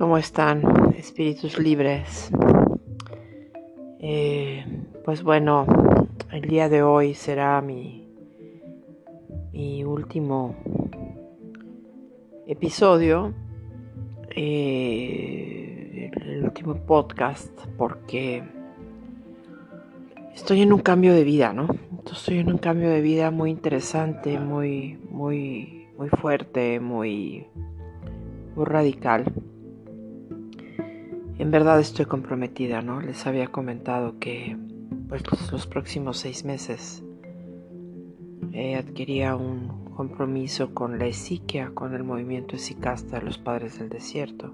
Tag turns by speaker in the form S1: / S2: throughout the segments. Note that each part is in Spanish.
S1: ¿Cómo están, espíritus libres? Eh, pues bueno, el día de hoy será mi, mi último episodio, eh, el último podcast, porque estoy en un cambio de vida, ¿no? Estoy en un cambio de vida muy interesante, muy, muy, muy fuerte, muy, muy radical. En verdad estoy comprometida, ¿no? Les había comentado que pues los próximos seis meses eh, adquiría un compromiso con la esiquia, con el movimiento esicasta de los padres del desierto,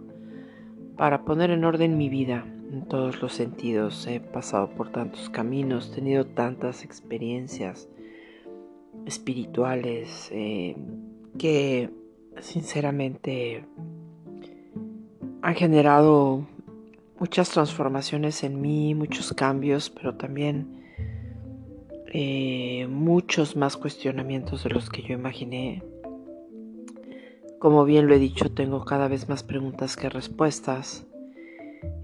S1: para poner en orden mi vida en todos los sentidos. He pasado por tantos caminos, tenido tantas experiencias espirituales eh, que sinceramente han generado muchas transformaciones en mí, muchos cambios, pero también eh, muchos más cuestionamientos de los que yo imaginé. Como bien lo he dicho, tengo cada vez más preguntas que respuestas.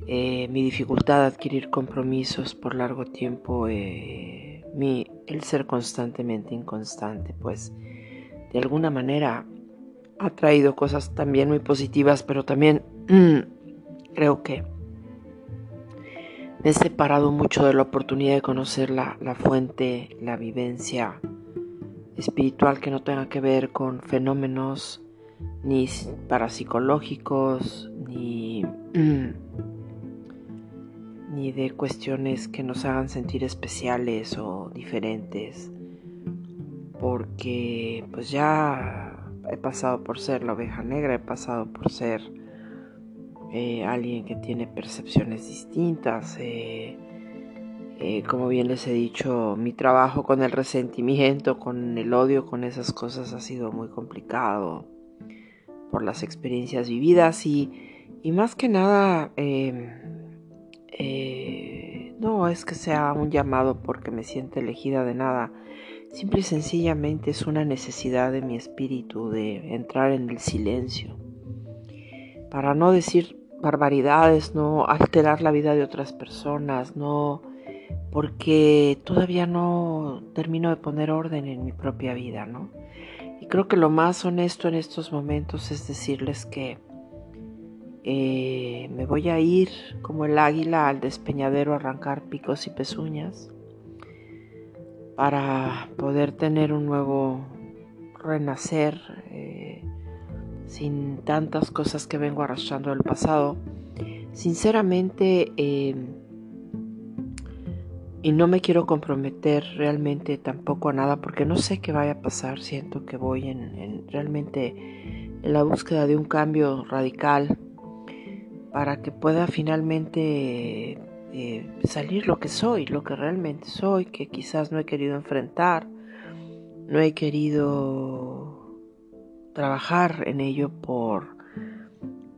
S1: Eh, mi dificultad de adquirir compromisos por largo tiempo, eh, mi, el ser constantemente inconstante, pues de alguna manera ha traído cosas también muy positivas, pero también creo que me he separado mucho de la oportunidad de conocer la, fuente, la vivencia espiritual que no tenga que ver con fenómenos ni parapsicológicos, ni, ni de cuestiones que nos hagan sentir especiales o diferentes. Porque pues ya he pasado por ser la oveja negra, he pasado por ser eh, alguien que tiene percepciones distintas. Eh, eh, como bien les he dicho, mi trabajo con el resentimiento, con el odio, con esas cosas ha sido muy complicado por las experiencias vividas y, y más que nada, em, no es que sea un llamado porque me siento elegida de nada. Simple y sencillamente es una necesidad de mi espíritu de entrar en el silencio. Para no decir barbaridades, no alterar la vida de otras personas, no porque todavía no termino de poner orden en mi propia vida, ¿no? Y creo que lo más honesto en estos momentos es decirles que eh, me voy a ir como el águila al despeñadero a arrancar picos y pezuñas para poder tener un nuevo renacer. Eh, sin tantas cosas que vengo arrastrando del pasado. Sinceramente, em, y no me quiero comprometer realmente tampoco a nada porque no sé qué vaya a pasar. Siento que voy en, realmente en la búsqueda de un cambio radical para que pueda finalmente eh, salir lo que soy, lo que realmente soy, que quizás no he querido enfrentar, no he querido trabajar en ello por,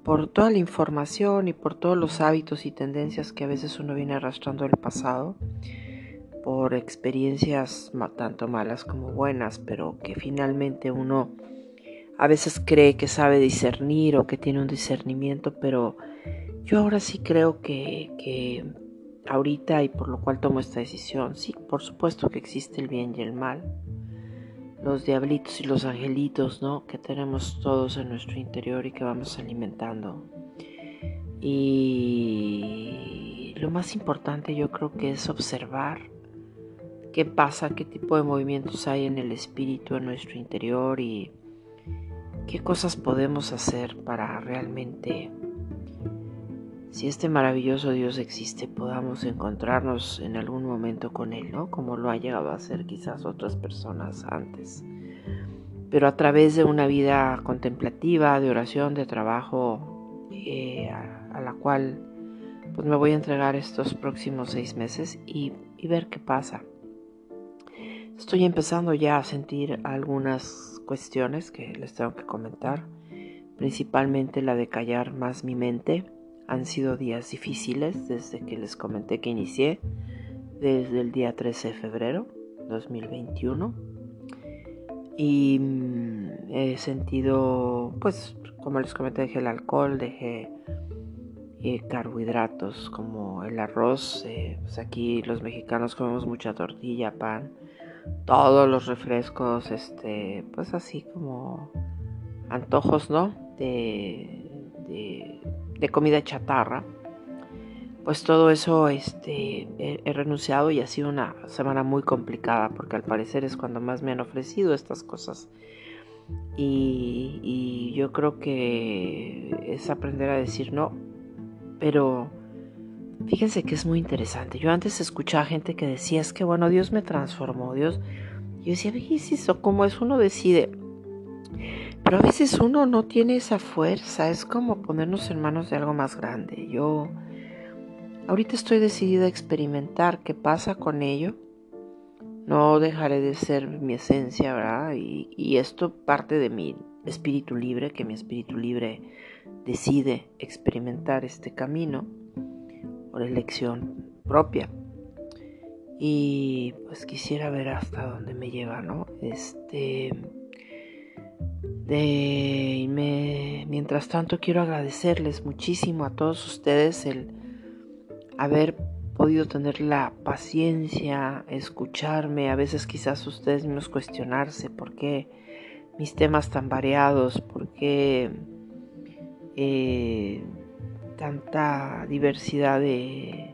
S1: por toda la información y por todos los hábitos y tendencias que a veces uno viene arrastrando del pasado, por experiencias tanto malas como buenas, pero que finalmente uno a veces cree que sabe discernir o que tiene un discernimiento, pero yo ahora sí creo que, que ahorita y por lo cual tomo esta decisión, sí, por supuesto que existe el bien y el mal, los diablitos y los angelitos, ¿no? Que tenemos todos en nuestro interior y que vamos alimentando. Y lo más importante yo creo que es observar qué pasa, qué tipo de movimientos hay en el espíritu, en nuestro interior y qué cosas podemos hacer para realmente si este maravilloso Dios existe, podamos encontrarnos en algún momento con Él, ¿no? Como lo ha llegado a hacer quizás otras personas antes. Pero a través de una vida contemplativa, de oración, de trabajo, eh, a, la cual pues me voy a entregar estos próximos seis meses y, y ver qué pasa. Estoy empezando ya a sentir algunas cuestiones que les tengo que comentar, principalmente la de callar más mi mente han sido días difíciles desde que les comenté que inicié, desde el día 13 de febrero 2021. Y mm, he sentido, pues, como les comenté, dejé el alcohol, dejé eh, carbohidratos como el arroz. Eh, pues aquí los mexicanos comemos mucha tortilla, pan, todos los refrescos, este, pues así como antojos, ¿no? De, de, comida chatarra. Pues todo eso este, he, renunciado y ha sido una semana muy complicada porque al parecer es cuando más me han ofrecido estas cosas. Y, y yo creo que es aprender a decir no, pero fíjense que es muy interesante. Yo antes escuchaba gente que decía, es que bueno, Dios me transformó, Dios... Yo decía, ¿qué es eso? ¿Cómo es? Uno decide. Pero a veces uno no tiene esa fuerza, es como ponernos en manos de algo más grande. Yo ahorita estoy decidida a experimentar qué pasa con ello. No dejaré de ser mi esencia, ¿verdad? Y, y esto parte de mi espíritu libre, que mi espíritu libre decide experimentar este camino por elección propia. Y pues quisiera ver hasta dónde me lleva, ¿no? Este. De, mientras tanto quiero agradecerles muchísimo a todos ustedes el haber podido tener la paciencia, escucharme, a veces quizás ustedes mismos cuestionarse por qué mis temas tan variados, por qué eh, tanta diversidad de,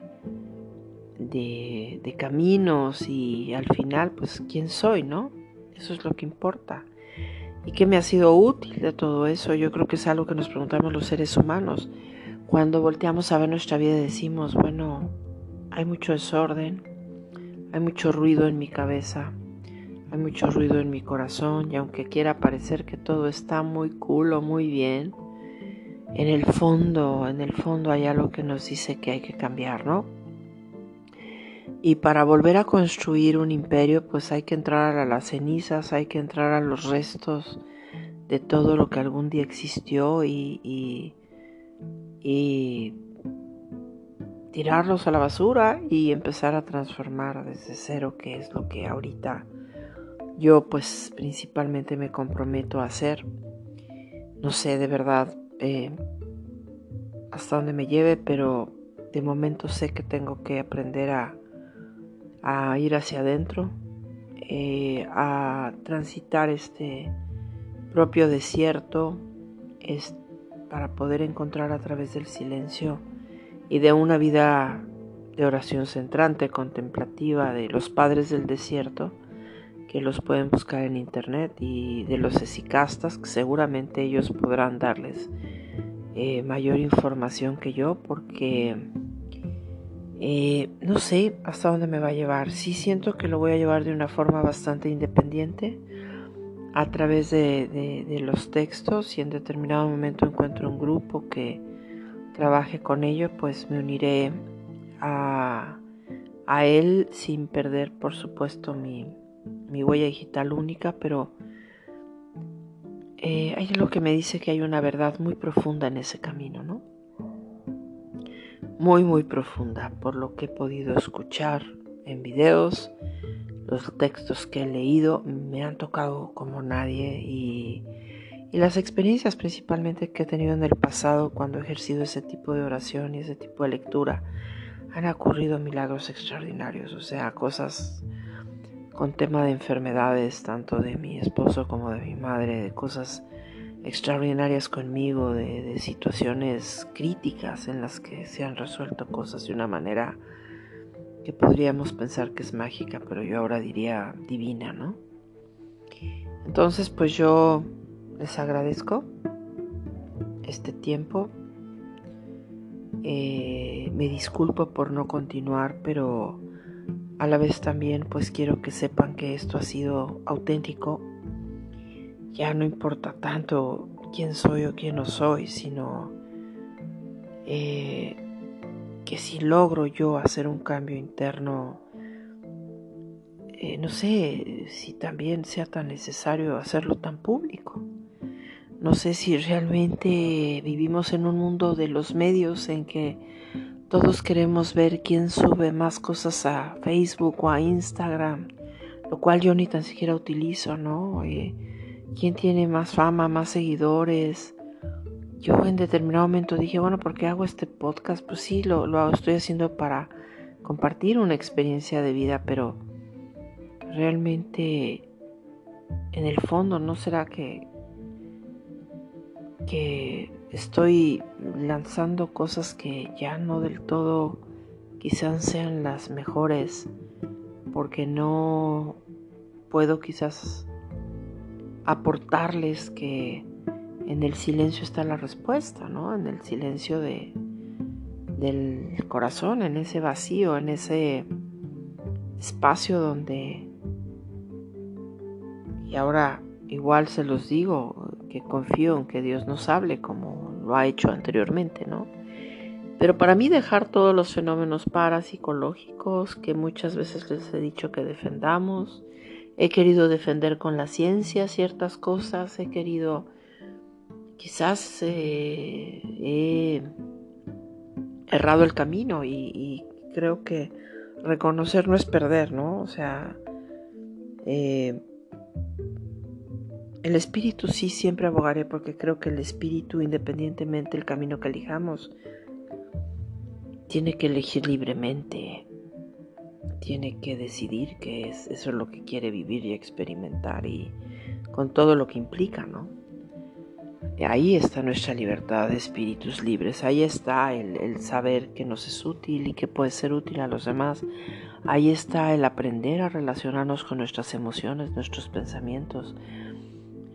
S1: caminos y al final pues quién soy, ¿no? Eso es lo que importa. ¿Y qué me ha sido útil de todo eso? Yo creo que es algo que nos preguntamos los seres humanos. Cuando volteamos a ver nuestra vida decimos, bueno, hay mucho desorden, hay mucho ruido en mi cabeza, hay mucho ruido en mi corazón y aunque quiera parecer que todo está muy cool o muy bien, en el fondo, en el fondo hay algo que nos dice que hay que cambiar, ¿no? Y para volver a construir un imperio, pues hay que entrar a las cenizas, hay que entrar a los restos de todo lo que algún día existió y, y, tirarlos a la basura y empezar a transformar desde cero, que es lo que ahorita yo pues principalmente me comprometo a hacer. No sé, de verdad, eh, hasta donde me lleve, pero de momento sé que tengo que aprender a, a ir hacia adentro, eh, a transitar este propio desierto es para poder encontrar a través del silencio y de una vida de oración centrante, contemplativa de los padres del desierto, que los pueden buscar en internet y de los esicastas que seguramente ellos podrán darles eh, mayor información que yo porque eh, no sé hasta dónde me va a llevar. Sí siento que lo voy a llevar de una forma bastante independiente a través de, los textos y en determinado momento encuentro un grupo que trabaje con ello pues me uniré a, él sin perder por supuesto mi, huella digital única, pero eh, hay algo que me dice que hay una verdad muy profunda en ese camino, ¿no? Muy, muy profunda, por lo que he podido escuchar en videos, los textos que he leído me han tocado como nadie y, y las experiencias principalmente que he tenido en el pasado cuando he ejercido ese tipo de oración y ese tipo de lectura, han ocurrido milagros extraordinarios, o sea, cosas con tema de enfermedades, tanto de mi esposo como de mi madre, de cosas extraordinarias conmigo, de, situaciones críticas en las que se han resuelto cosas de una manera que podríamos pensar que es mágica, pero yo ahora diría divina, ¿no? Entonces, pues yo les agradezco este tiempo. Eh, me disculpo por no continuar, pero a la vez también pues quiero que sepan que esto ha sido auténtico. Ya no importa tanto quién soy o quién no soy, sino eh, que si logro yo hacer un cambio interno, eh, no sé si también sea tan necesario hacerlo tan público. No sé si realmente vivimos en un mundo de los medios en que todos queremos ver quién sube más cosas a Facebook o a Instagram, lo cual yo ni tan siquiera utilizo, ¿no? Quién tiene más fama, más seguidores, yo en determinado momento dije, bueno, ¿por qué hago este podcast? Pues sí, lo, lo estoy haciendo para compartir una experiencia de vida, pero realmente en el fondo no será que que estoy lanzando cosas que ya no del todo quizás sean las mejores porque no puedo quizás aportarles que en el silencio está la respuesta, ¿no? En el silencio de, del corazón, en ese vacío, en ese espacio donde... Y ahora igual se los digo, que confío en que Dios nos hable como lo ha hecho anteriormente, ¿no? Pero para mí dejar todos los fenómenos parapsicológicos que muchas veces les he dicho que defendamos, he querido defender con la ciencia ciertas cosas, he querido quizás eh, he errado el camino y, creo que reconocer no es perder, ¿no? O sea, eh, el espíritu sí siempre abogaré porque creo que el espíritu, independientemente del camino que elijamos, tiene que elegir libremente, tiene que decidir que es eso es lo que quiere vivir y experimentar y con todo lo que implica, ¿no? Ahí está nuestra libertad de espíritus libres, ahí está el, saber que nos es útil y que puede ser útil a los demás, ahí está el aprender a relacionarnos con nuestras emociones, nuestros pensamientos.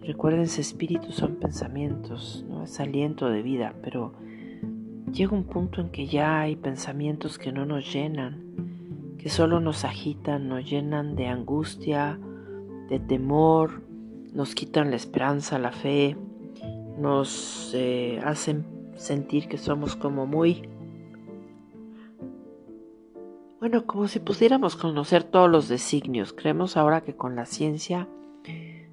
S1: Recuérdense, espíritus son pensamientos, no es aliento de vida, pero llega un punto en que ya hay pensamientos que no nos llenan, que solo nos agitan, nos llenan de angustia, de temor, nos quitan la esperanza, la fe, nos eh, hacen sentir que somos como muy, bueno, como si pudiéramos conocer todos los designios. Creemos ahora que con la ciencia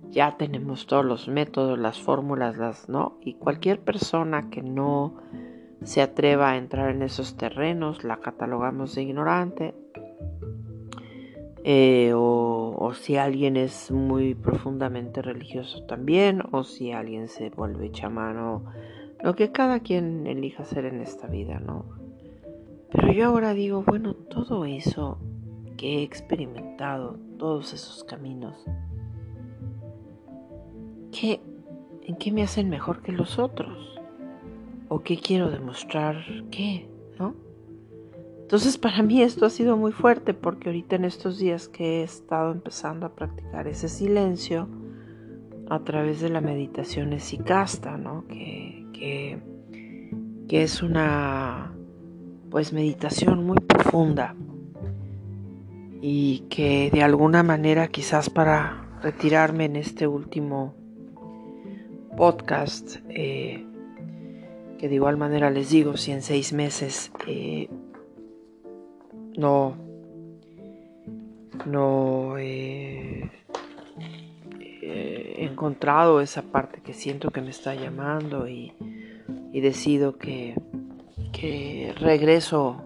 S1: ya tenemos todos los métodos, las fórmulas, las, ¿no? Y cualquier persona que no se atreva a entrar en esos terrenos la catalogamos de ignorante eh, o, si alguien es muy profundamente religioso también, o si alguien se vuelve chamano, lo que cada quien elija hacer en esta vida, ¿no? Pero yo ahora digo, bueno, todo eso que he experimentado, todos esos caminos, ¿qué, ¿en qué me hacen mejor que los otros? ¿O qué quiero demostrar? ¿Qué? ¿No? Entonces para mí esto ha sido muy fuerte porque ahorita en estos días que he estado empezando a practicar ese silencio a través de la meditación esicasta, ¿no? Que, que, que es una pues meditación muy profunda y que de alguna manera quizás para retirarme en este último podcast eh, que de igual manera les digo si en seis meses eh, no, no he encontrado esa parte que siento que me está llamando y, decido que, que, regreso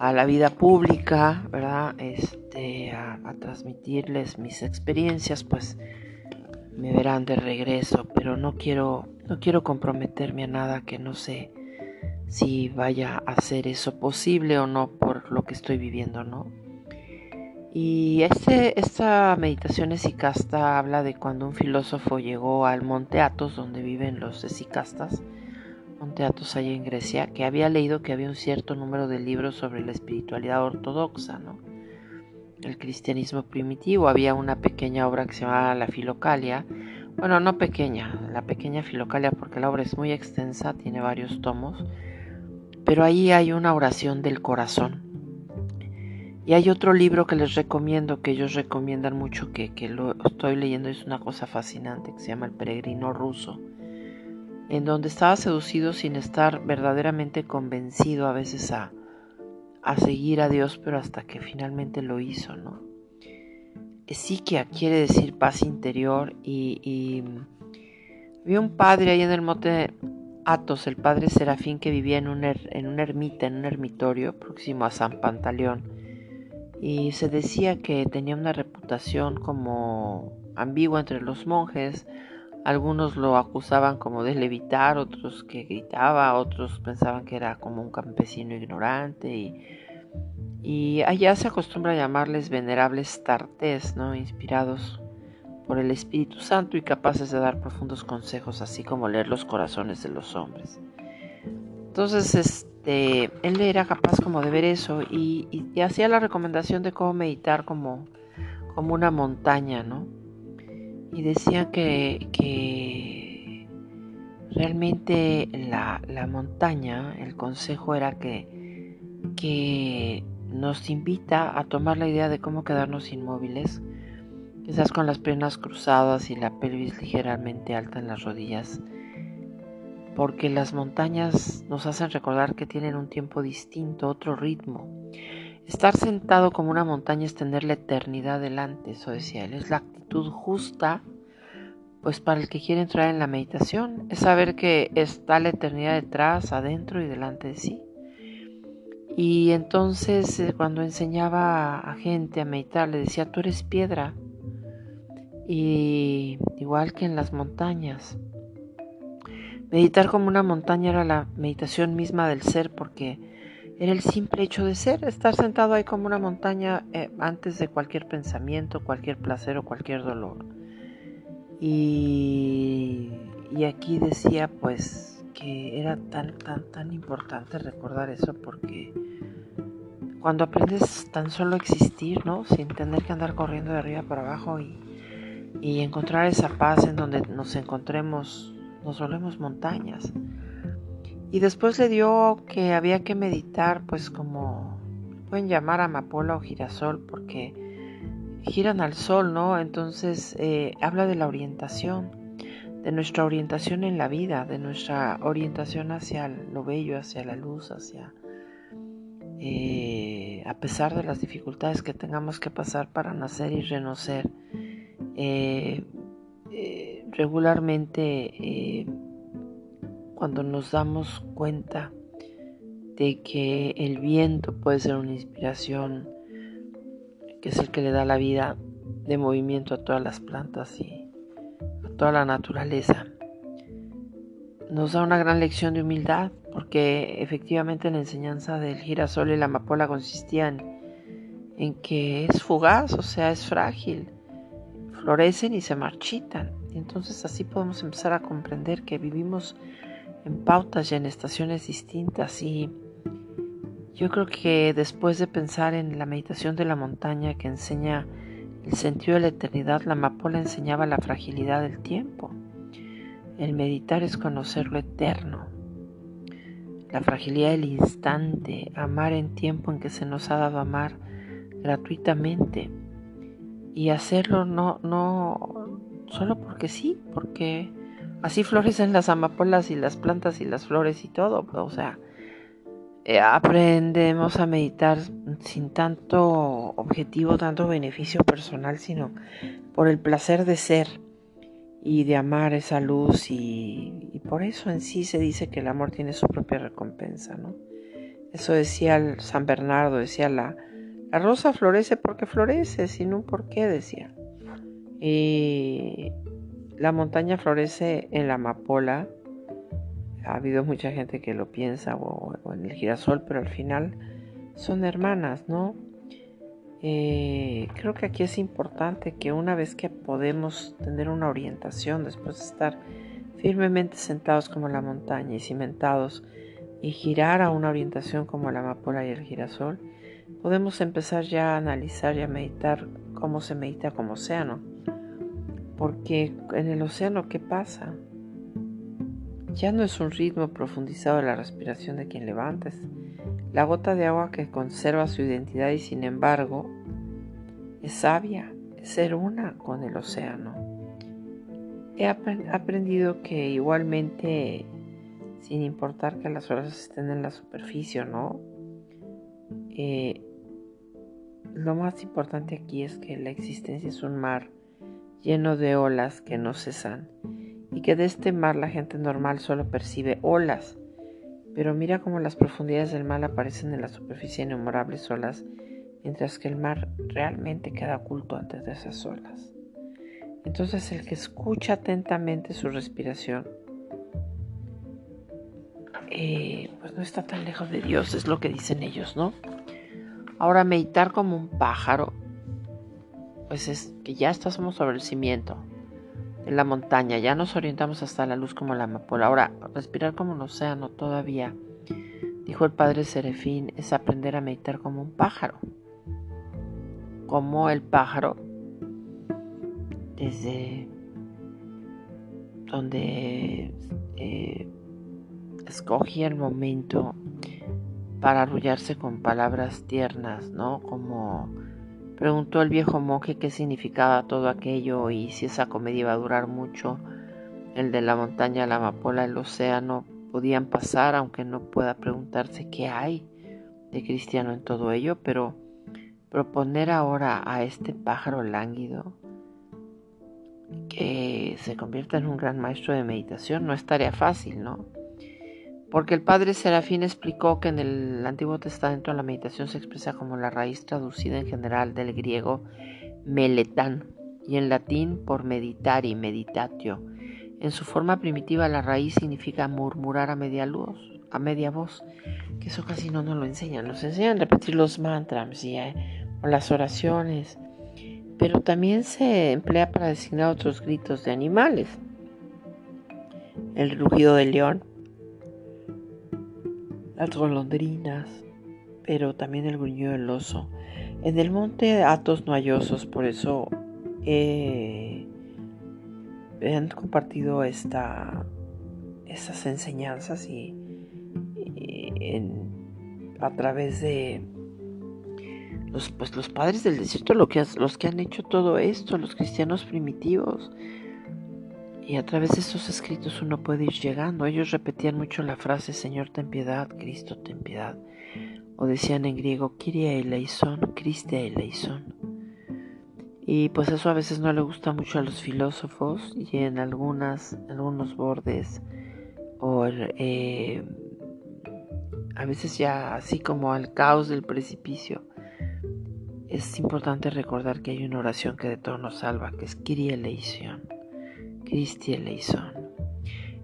S1: a la vida pública, ¿verdad? Este, a, a transmitirles mis experiencias, pues me verán de regreso, pero no quiero, no quiero comprometerme a nada que no sé si vaya a ser eso posible o no por lo que estoy viviendo, ¿no? Y este, esta meditación esicasta habla de cuando un filósofo llegó al Monte Athos, donde viven los esicastas, Monte Athos allá en Grecia, que había leído que había un cierto número de libros sobre la espiritualidad ortodoxa, ¿no? El cristianismo primitivo, había una pequeña obra que se llamaba La Filocalia, bueno, no pequeña, la pequeña Filocalia porque la obra es muy extensa, tiene varios tomos, pero ahí hay una oración del corazón. Y hay otro libro que les recomiendo, que ellos recomiendan mucho, que, lo estoy leyendo, es una cosa fascinante, que se llama El peregrino ruso, en donde estaba seducido sin estar verdaderamente convencido a veces a, a seguir a Dios, pero hasta que finalmente lo hizo, ¿no? Psiquia quiere decir paz interior y, y vi un padre ahí en el monte Atos, el padre Serafín que vivía en, un en una ermita, en un ermitorio próximo a San Pantaleón. Y se decía que tenía una reputación como ambigua entre los monjes, Algunos lo acusaban como de levitar, otros que gritaba, otros pensaban que era como un campesino ignorante y, allá se acostumbra a llamarles venerables tartés, ¿no? inspirados por el Espíritu Santo y capaces de dar profundos consejos, así como leer los corazones de los hombres. Entonces, este, él era capaz como de ver eso y, hacía la recomendación de cómo meditar como, como una montaña, ¿no? y decían que, que realmente la, la, montaña, el consejo era que, que nos invita a tomar la idea de cómo quedarnos inmóviles, quizás con las piernas cruzadas y la pelvis ligeramente alta en las rodillas, porque las montañas nos hacen recordar que tienen un tiempo distinto, otro ritmo. Estar sentado como una montaña es tener la eternidad delante, eso decía él, es la actitud justa, pues para el que quiere entrar en la meditación, es saber que está la eternidad detrás, adentro y delante de sí. Y entonces eh, cuando enseñaba a gente a meditar, le decía, tú eres piedra, y igual que en las montañas. Meditar como una montaña era la meditación misma del ser porque era el simple hecho de ser, estar sentado ahí como una montaña eh, antes de cualquier pensamiento, cualquier placer o cualquier dolor. Y, aquí decía pues que era tan, tan, tan importante recordar eso porque cuando aprendes tan solo a existir, ¿no? Sin tener que andar corriendo de arriba para abajo y, y encontrar esa paz en donde nos encontremos, nos volvemos montañas. Y después le dio que había que meditar, pues como pueden llamar amapola o girasol, porque giran al sol, ¿no? Entonces eh, habla de la orientación, de nuestra orientación en la vida, de nuestra orientación hacia lo bello, hacia la luz, hacia... Eh, a pesar de las dificultades que tengamos que pasar para nacer y renocer, eh, regularmente cuando nos damos cuenta de que el viento puede ser una inspiración, que es el que le da la vida de movimiento a todas las plantas y a toda la naturaleza. Nos da una gran lección de humildad, porque efectivamente la enseñanza del girasol y la amapola consistía en que es fugaz, o sea, es frágil, florecen y se marchitan. Y entonces así podemos empezar a comprender que vivimos en pautas y en estaciones distintas y yo creo que después de pensar en la meditación de la montaña que enseña el sentido de la eternidad, la amapola enseñaba la fragilidad del tiempo. El meditar es conocer lo eterno, la fragilidad del instante, amar en tiempo en que se nos ha dado amar gratuitamente y hacerlo no, no solo porque sí, porque Así florecen las amapolas y las plantas y las flores y todo. O sea, eh, aprendemos a meditar sin tanto objetivo, tanto beneficio personal, sino por el placer de ser y de amar esa luz y, por eso en sí se dice que el amor tiene su propia recompensa, ¿no? Eso decía San Bernardo, decía la, la rosa florece porque florece, sin un porqué, decía. Y la montaña florece en la amapola. Ha habido mucha gente que lo piensa o, en el girasol, pero al final son hermanas, ¿no? Eh, creo que aquí es importante que una vez que podemos tener una orientación, después de estar firmemente sentados como la montaña y cimentados, y girar a una orientación como la amapola y el girasol, podemos empezar ya a analizar y a meditar cómo se medita como océano porque en el océano, ¿qué pasa? Ya no es un ritmo profundizado de la respiración de quien levantes, la gota de agua que conserva su identidad y sin embargo es sabia, es ser una con el océano. He aprendido que igualmente, sin importar que las olas estén en la superficie no, eh, lo más importante aquí es que la existencia es un mar lleno de olas que no cesan, y que de este mar la gente normal solo percibe olas, pero mira cómo las profundidades del mar aparecen en la superficie innumerables olas, mientras que el mar realmente queda oculto antes de esas olas. Entonces el que escucha atentamente su respiración, eh, pues no está tan lejos de Dios, es lo que dicen ellos, ¿no? Ahora meditar como un pájaro, pues es que ya estamos sobre el cimiento de la montaña, ya nos orientamos hasta la luz como la amapola. Ahora, respirar como un océano todavía, dijo el padre Serefín, es aprender a meditar como un pájaro. Como el pájaro, desde donde eh, escogía el momento para arrullarse con palabras tiernas, ¿no? Como preguntó el viejo monje qué significaba todo aquello y si esa comedia iba a durar mucho. El de la montaña, la amapola, el océano podían pasar, aunque no pueda preguntarse qué hay de cristiano en todo ello, pero proponer ahora a este pájaro lánguido que se convierta en un gran maestro de meditación no estaría fácil, ¿no? Porque el padre Serafín explicó que en el Antiguo Testamento la meditación se expresa como la raíz traducida en general del griego meletán y en latín por meditar y meditatio. En su forma primitiva la raíz significa murmurar a media luz, a media voz, que eso casi no nos lo enseñan, nos enseñan a repetir los mantras eh, o las oraciones, pero también se emplea para designar otros gritos de animales. El rugido del león, las golondrinas, pero también el gruñido del oso. En el monte Atos no hay osos, por eso he han compartido esta, estas enseñanzas y, a través de los, pues, los padres del desierto, los que han hecho todo esto, los cristianos primitivos, y a través de estos escritos uno puede ir llegando. Ellos repetían mucho la frase Señor ten piedad, Cristo ten piedad. O decían en griego Kyrie eleison, Christe eleison. Y pues eso a veces no le gusta mucho a los filósofos y en algunas, algunos bordes o eh, a veces ya así como al caos del precipicio. Es importante recordar que hay una oración que de todo nos salva, que es Kyrie eleison. Christie Leison.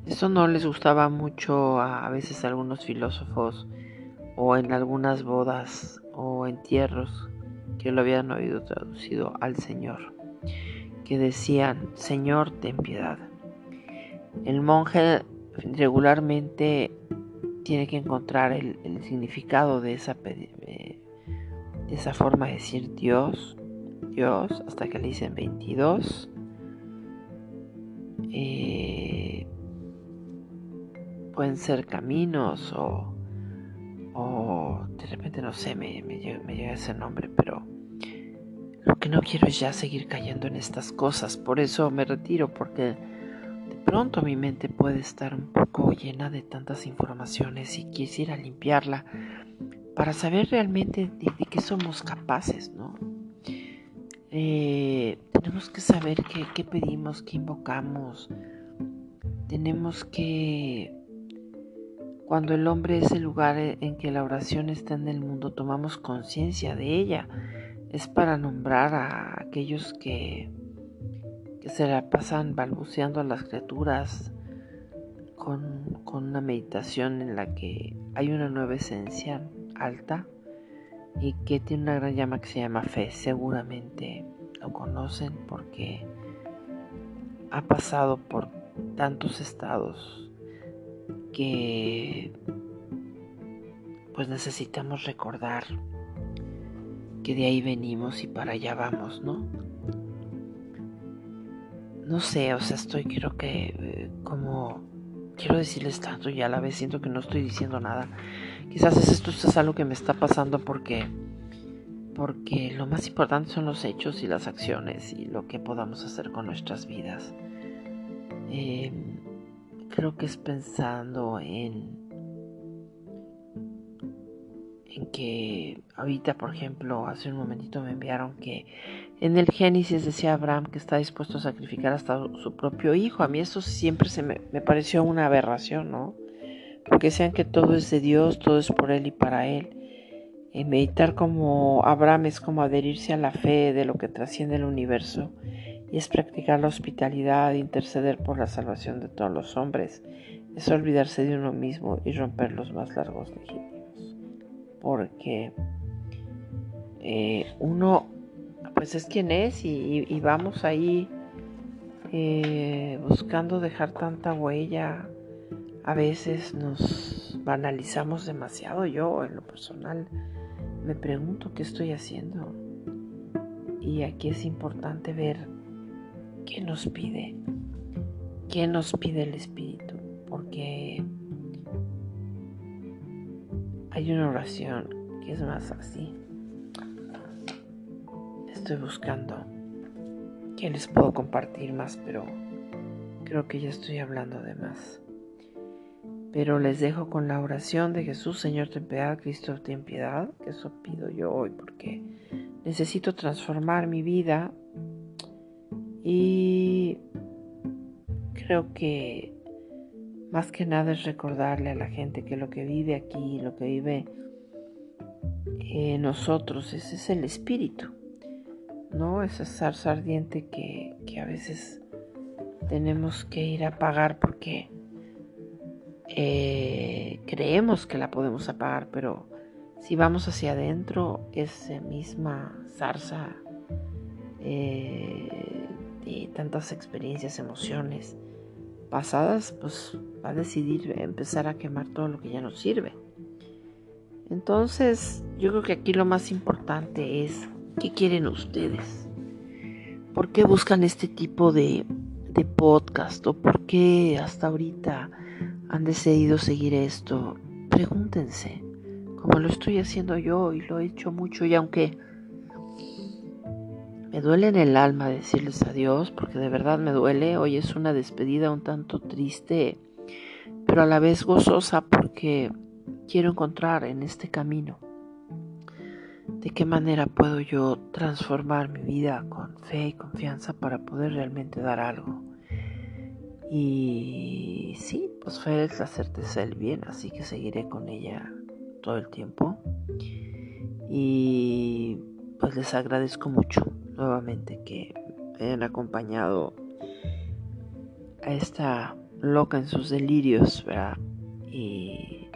S1: Esto no les gustaba mucho a, veces a algunos filósofos o en algunas bodas o entierros que lo habían oído traducido al Señor, que decían, Señor, ten piedad. El monje regularmente tiene que encontrar el, significado de esa, de esa forma de decir Dios, Dios, hasta que le dicen 22 eh, pueden ser caminos o, o de repente no sé, me, me, llega, ese nombre, pero lo que no quiero es ya seguir cayendo en estas cosas, por eso me retiro, porque de pronto mi mente puede estar un poco llena de tantas informaciones y quisiera limpiarla para saber realmente de, de qué somos capaces, ¿no? Eh, tenemos que saber qué, pedimos, qué invocamos. Tenemos que, cuando el hombre es el lugar en que la oración está en el mundo, tomamos conciencia de ella. Es para nombrar a aquellos que, que se la pasan balbuceando a las criaturas con, con una meditación en la que hay una nueva esencia alta y que tiene una gran llama que se llama fe. Seguramente lo conocen porque ha pasado por tantos estados que pues necesitamos recordar que de ahí venimos y para allá vamos, ¿no? No sé, o sea, estoy creo que eh, como quiero decirles tanto y a la vez siento que no estoy diciendo nada. Quizás esto es algo que me está pasando porque porque lo más importante son los hechos y las acciones y lo que podamos hacer con nuestras vidas. Em, creo que es pensando en en que ahorita por ejemplo hace un momentito me enviaron que en el Génesis decía Abraham que está dispuesto a sacrificar hasta su propio hijo a mí eso siempre se me, me pareció una aberración no porque sean que todo es de Dios, todo es por Él y para Él. Meditar como Abraham es como adherirse a la fe de lo que trasciende el universo y es practicar la hospitalidad, interceder por la salvación de todos los hombres, es olvidarse de uno mismo y romper los más largos legítimos. Porque eh, uno, pues es quien es y, vamos ahí eh, buscando dejar tanta huella. A veces nos banalizamos demasiado. Yo, en lo personal, me pregunto qué estoy haciendo. Y aquí es importante ver qué nos pide, qué nos pide el Espíritu, porque hay una oración que es más así. Estoy buscando que les puedo compartir más, pero creo que ya estoy hablando de más. Pero les dejo con la oración de Jesús, Señor, ten piedad, Cristo, ten piedad, que eso pido yo hoy, porque necesito transformar mi vida y creo que más que nada es recordarle a la gente que lo que vive aquí, lo que vive nosotros, ese es el espíritu, ¿no? Esa zarza ardiente que, que a veces tenemos que ir a apagar porque eh, creemos que la podemos apagar, pero si vamos hacia adentro, esa misma zarza eh, de tantas experiencias, emociones pasadas, pues va a decidir empezar a quemar todo lo que ya nos sirve. Entonces, yo creo que aquí lo más importante es qué quieren ustedes. ¿Por qué buscan este tipo de, de podcast? ¿O por qué hasta ahorita han decidido seguir esto, pregúntense, como lo estoy haciendo yo y lo he hecho mucho y aunque me duele en el alma decirles adiós, porque de verdad me duele, hoy es una despedida un tanto triste, pero a la vez gozosa porque quiero encontrar en este camino de qué manera puedo yo transformar mi vida con fe y confianza para poder realmente dar algo. Y sí, pues fe es la certeza del bien, así que seguiré con ella todo el tiempo. Y pues les agradezco mucho nuevamente que hayan acompañado a esta loca en sus delirios, ¿verdad? Y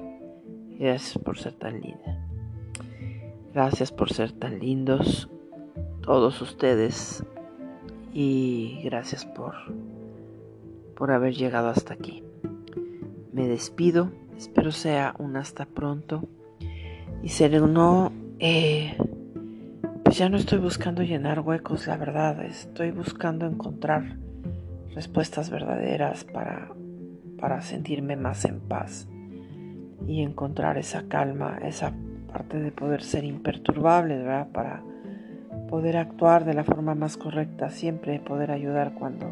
S1: gracias por ser tan linda. Gracias por ser tan lindos todos ustedes y gracias por por haber llegado hasta aquí. Me despido, espero sea un hasta pronto. Y ser no, eh, pues ya no estoy buscando llenar huecos, la verdad, estoy buscando encontrar respuestas verdaderas para, para sentirme más en paz y encontrar esa calma, esa parte de poder ser imperturbable, ¿verdad? Para poder actuar de la forma más correcta, siempre poder ayudar cuando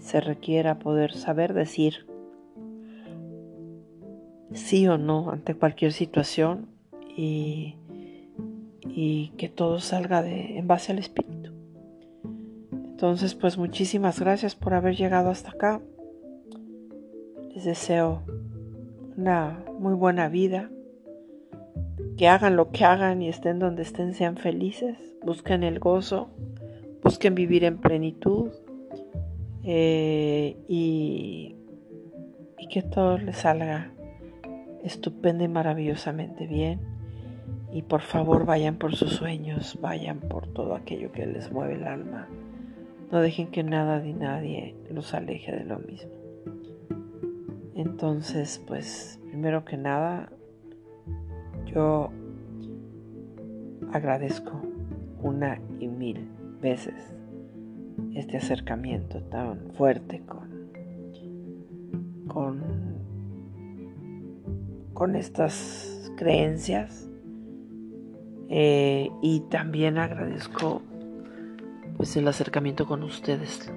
S1: se requiera poder saber decir sí o no ante cualquier situación y, y que todo salga de, en base al espíritu. Entonces, pues muchísimas gracias por haber llegado hasta acá. Les deseo una muy buena vida. Que hagan lo que hagan y estén donde estén, sean felices. Busquen el gozo. Busquen vivir en plenitud. Eh, y, y que todo les salga estupendo y maravillosamente bien. Y por favor vayan por sus sueños, vayan por todo aquello que les mueve el alma. No dejen que nada ni nadie los aleje de lo mismo. Entonces, pues, primero que nada, yo agradezco una y mil veces este acercamiento tan fuerte con, con, con estas creencias. Eh, y también agradezco pues el acercamiento con ustedes.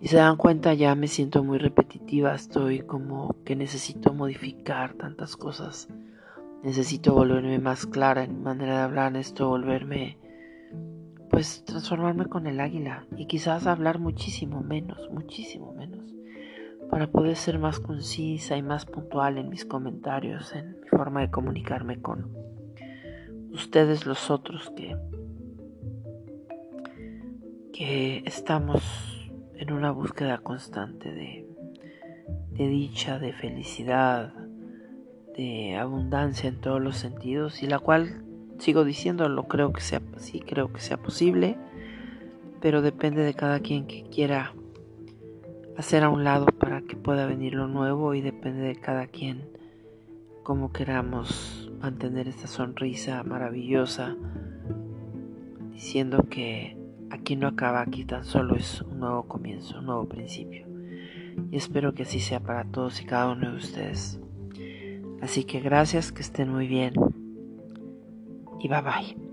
S1: Y se dan cuenta, ya me siento muy repetitiva, estoy como que necesito modificar tantas cosas. Necesito volverme más clara en mi manera de hablar, esto volverme pues transformarme con el águila y quizás hablar muchísimo menos, muchísimo menos, para poder ser más concisa y más puntual en mis comentarios, en mi forma de comunicarme con ustedes los otros que que estamos en una búsqueda constante de, de dicha, de felicidad, de abundancia en todos los sentidos y la cual sigo diciéndolo creo que sea sí creo que sea posible pero depende de cada quien que quiera hacer a un lado para que pueda venir lo nuevo y depende de cada quien cómo queramos mantener esta sonrisa maravillosa diciendo que aquí no acaba, aquí tan solo es un nuevo comienzo, un nuevo principio. Y espero que así sea para todos y cada uno de ustedes. Así que gracias, que estén muy bien y bye bye.